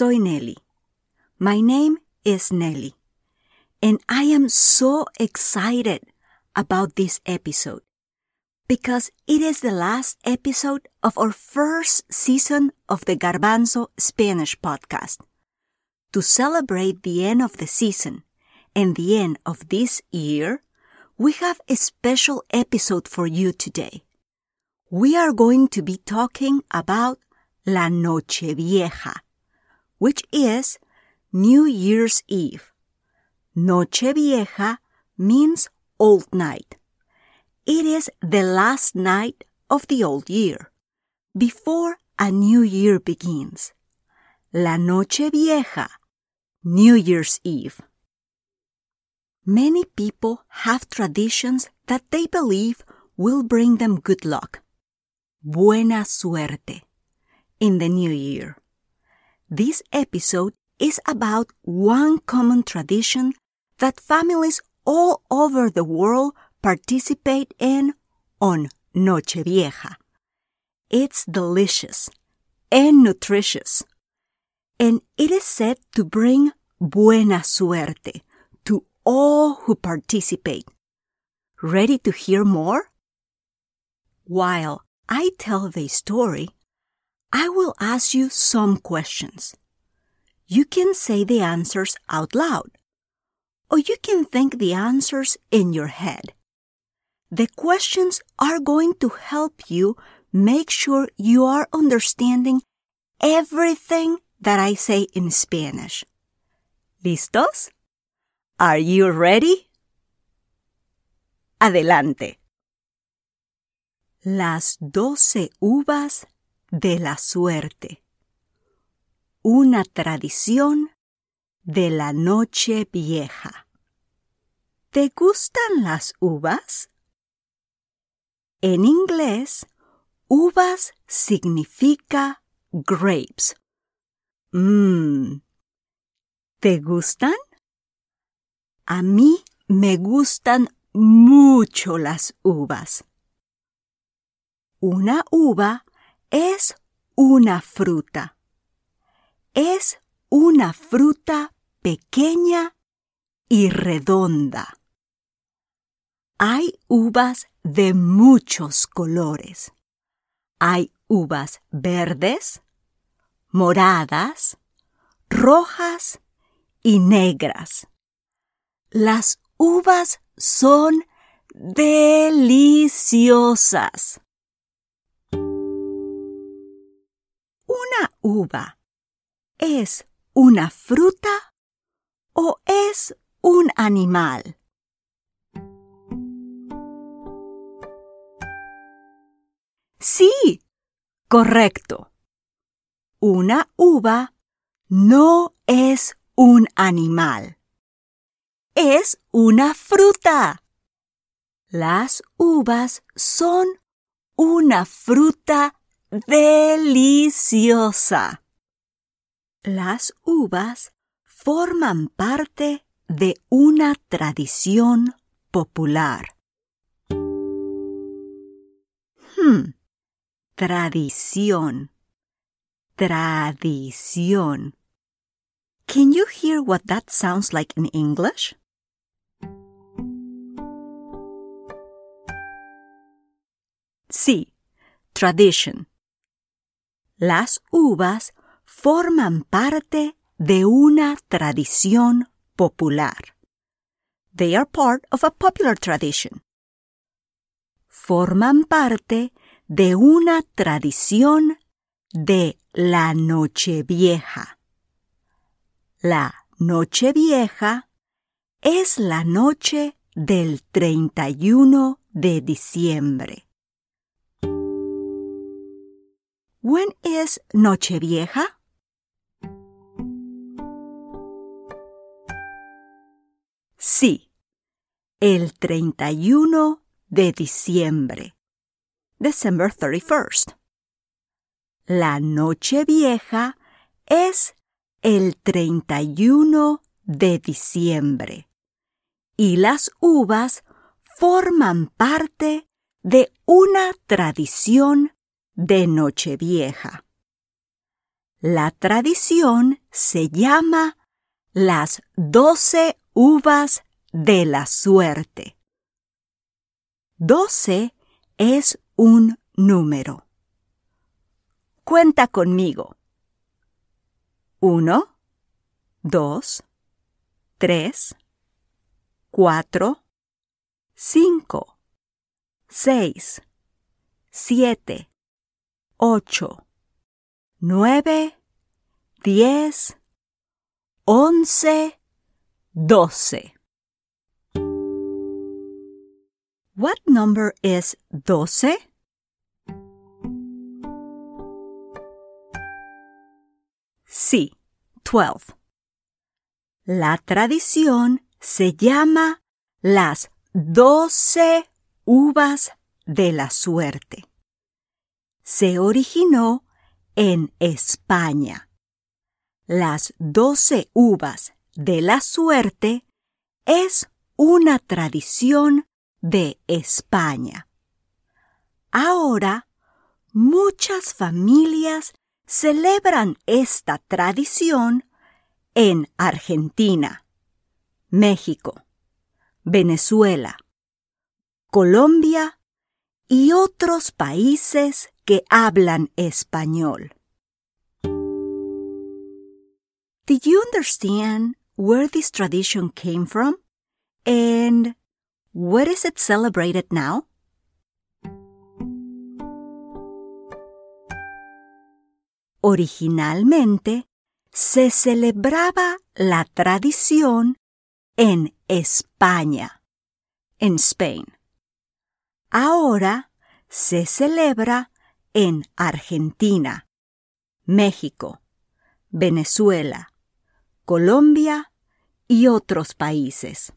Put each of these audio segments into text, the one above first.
Soy Nelly. My name is Nelly, and I am so excited about this episode because it is the last episode of our first season of the Garbanzo Spanish podcast. To celebrate the end of the season and the end of this year, we have a special episode for you today. We are going to be talking about La Nochevieja, which is New Year's Eve. Nochevieja means old night. It is the last night of the old year, before a new year begins. La Nochevieja, New Year's Eve. Many people have traditions that they believe will bring them good luck. Buena suerte in the new year. This episode is about one common tradition that families all over the world participate in on Nochevieja. It's delicious and nutritious, and it is said to bring buena suerte to all who participate. Ready to hear more? While I tell the story, I will ask you some questions. You can say the answers out loud, or you can think the answers in your head. The questions are going to help you make sure you are understanding everything that I say in Spanish. ¿Listos? Are you ready? Adelante. Las doce uvas de la suerte. Una tradición de la noche vieja. ¿Te gustan las uvas? En inglés, uvas significa grapes. Mmm. ¿Te gustan? A mí me gustan mucho las uvas. Una uva es una fruta. Es una fruta pequeña y redonda. Hay uvas de muchos colores. Hay uvas verdes, moradas, rojas y negras. Las uvas son deliciosas. ¿Una uva es una fruta o es un animal? Sí, correcto. Una uva no es un animal. Es una fruta. Las uvas son una fruta deliciosa. Las uvas forman parte de una tradición popular. Hmm. Tradición. Tradición. Can you hear what that sounds like in English? Sí, tradition. Las uvas forman parte de una tradición popular. They are part of a popular tradition. Forman parte de una tradición de la Nochevieja. La Nochevieja es la noche del 31 de diciembre. When is Nochevieja? Sí, el 31 de diciembre. December 31st. La noche vieja es el 31 de diciembre y las uvas forman parte de una tradición de Nochevieja. La tradición se llama las doce uvas de la suerte. Doce es un número. Cuenta conmigo. Uno, dos, tres, cuatro, cinco, seis, siete, ocho, nueve, diez, once, doce. What number is doce? Sí, twelve. La tradición se llama las doce uvas de la suerte. Se originó en España. Las doce uvas de la suerte es una tradición de España. Ahora, muchas familias celebran esta tradición en Argentina, México, Venezuela, Colombia y otros países que hablan español. Did you understand where this tradition came from? And where is it celebrated now? Originalmente se celebraba la tradición en España, en Spain. Ahora se celebra en Argentina, México, Venezuela, Colombia y otros países.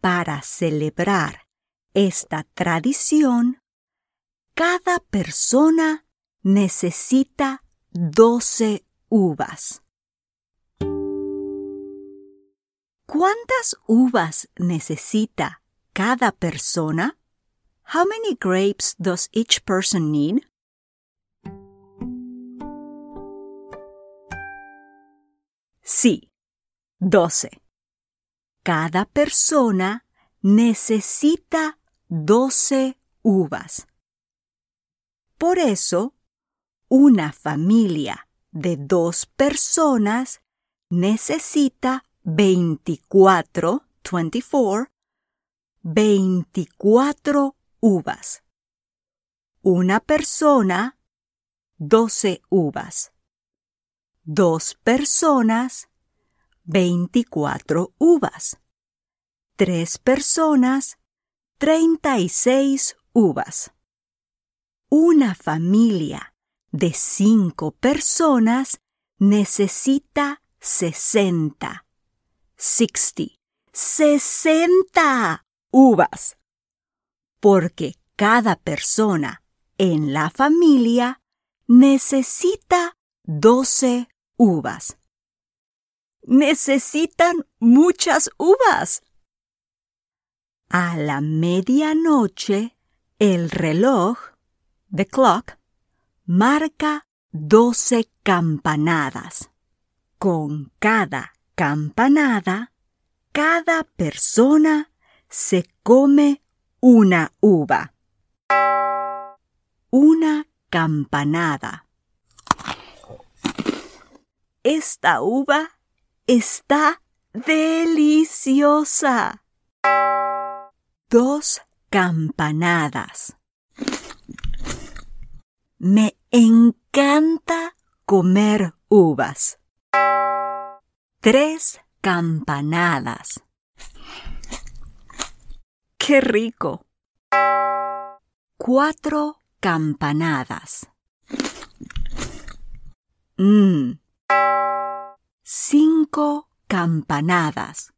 Para celebrar esta tradición, cada persona necesita doce uvas. ¿Cuántas uvas necesita cada persona? How many grapes does each person need? Sí, doce. Cada persona necesita doce uvas. Por eso, una familia de dos personas necesita 24, 24, 24 Una persona, 12 uvas. Dos personas, 24 uvas. Tres personas, 36 uvas. Una familia de cinco personas necesita 60. 60. 60 uvas. Porque cada persona en la familia necesita 12 uvas. Necesitan muchas uvas. A la medianoche, el reloj, the clock, marca 12 campanadas. Con cada campanada, cada persona se come una uva. Una campanada. Esta uva está deliciosa. Dos campanadas. Me encanta comer uvas. Tres campanadas. ¡Qué rico! Cuatro campanadas. Mm. Cinco campanadas.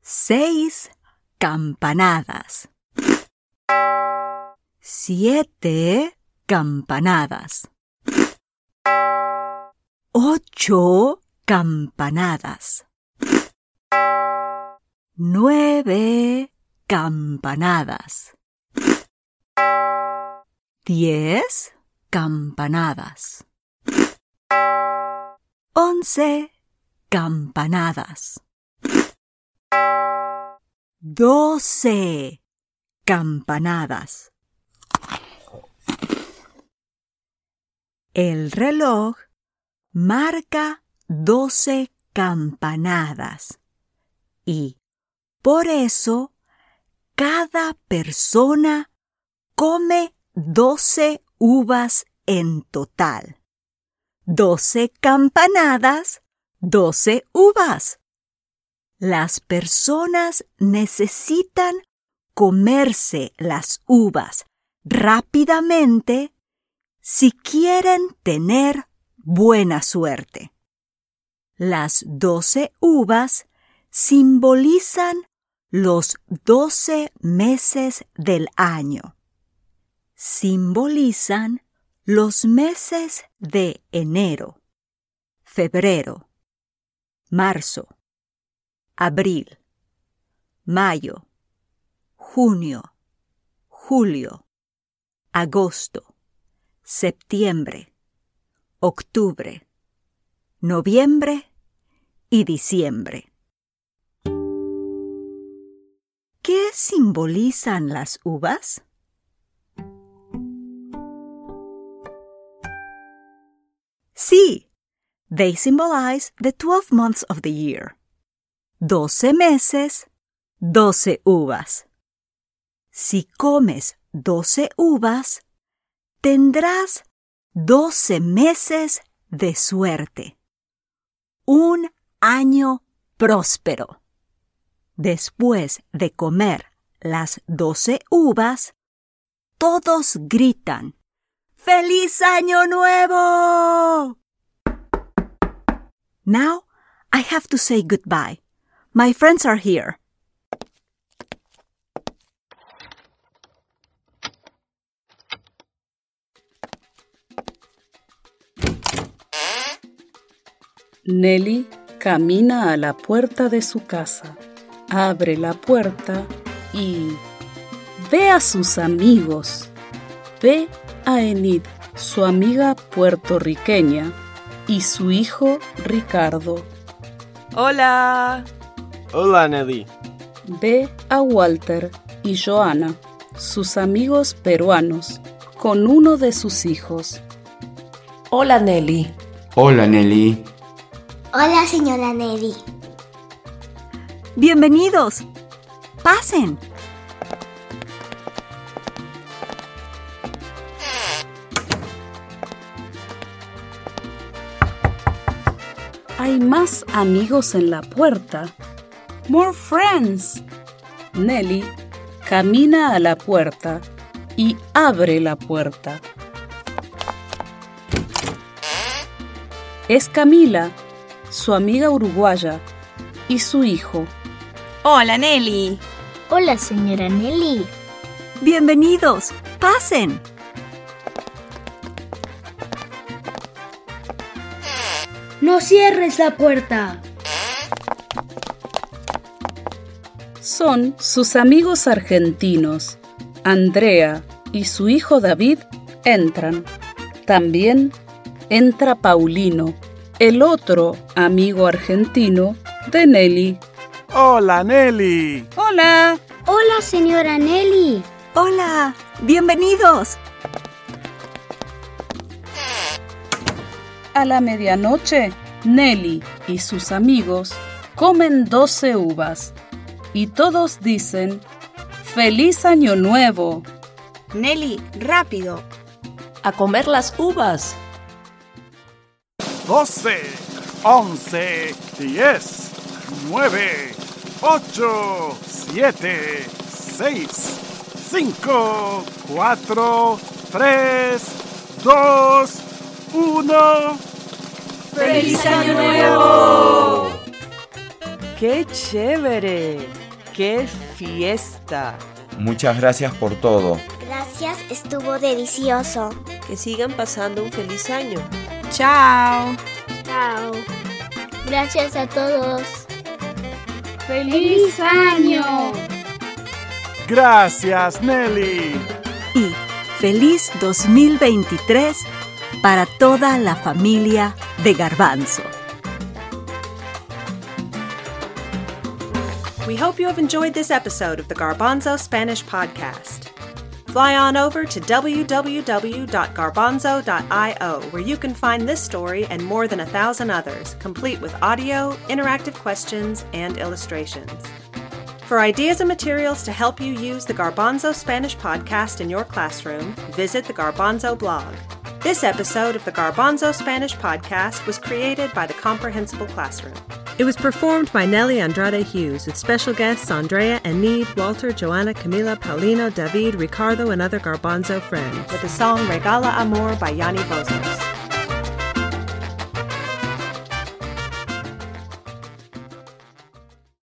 Seis campanadas. Siete campanadas. Ocho campanadas. Nueve campanadas. Diez campanadas. Once campanadas. Doce campanadas. El reloj marca doce campanadas y por eso cada persona come doce uvas en total. Doce campanadas, doce uvas. Las personas necesitan comerse las uvas rápidamente si quieren tener buena suerte. Las doce uvas simbolizan los doce meses del año. Simbolizan los meses de enero, febrero, marzo, abril, mayo, junio, julio, agosto, septiembre, octubre, noviembre y diciembre. ¿Qué simbolizan las uvas? Sí, they symbolize the 12 months of the year. Doce meses, doce uvas. Si comes doce uvas, tendrás doce meses de suerte. Un año próspero. Después de comer las doce uvas, todos gritan ¡Feliz Año Nuevo! Now I have to say goodbye. My friends are here. Nelly camina a la puerta de su casa, abre la puerta y ve a sus amigos. Ve a Enid, su amiga puertorriqueña, y su hijo Ricardo. Hola. Hola, Nelly. Ve a Walter y Joana, sus amigos peruanos, con uno de sus hijos. Hola, Nelly. Hola, Nelly. Hola, señora Nelly. Bienvenidos. Pasen. Hay más amigos en la puerta. More friends. Nelly camina a la puerta y abre la puerta. Es Camila, su amiga uruguaya, y su hijo. Hola, Nelly. Hola, señora Nelly. Bienvenidos. Pasen. No cierres la puerta. Son sus amigos argentinos. Andrea y su hijo David entran. También entra Paulino, el otro amigo argentino de Nelly. Hola, Nelly. Hola. Hola, señora Nelly. Hola. Bienvenidos. A la medianoche, Nelly y sus amigos comen 12 uvas y todos dicen ¡Feliz Año Nuevo! Nelly, rápido. A comer las uvas. 12, 11, 10, 9, 8, 7, 6, 5, 4, 3, 2, uno. ¡Feliz Año Nuevo! ¡Qué chévere! ¡Qué fiesta! Muchas gracias por todo. Gracias, estuvo delicioso. Que sigan pasando un feliz año. Chao. Chao. Gracias a todos. ¡Feliz año! Gracias, Nelly. Y feliz 2023 para toda la familia de Garbanzo. We hope you have enjoyed this episode of the Garbanzo Spanish Podcast. Fly on over to www.garbanzo.io where you can find this story and more than a thousand others, complete with audio, interactive questions, and illustrations. For ideas and materials to help you use the Garbanzo Spanish Podcast in your classroom, visit the Garbanzo blog. This episode of the Garbanzo Spanish Podcast was created by the Comprehensible Classroom. It was performed by Nellie Andrade Hughes with special guests Andrea, Enid, Walter, Joanna, Camila, Paulino, David, Ricardo, and other Garbanzo friends, with the song Regala Amor by Yanni Bosnos.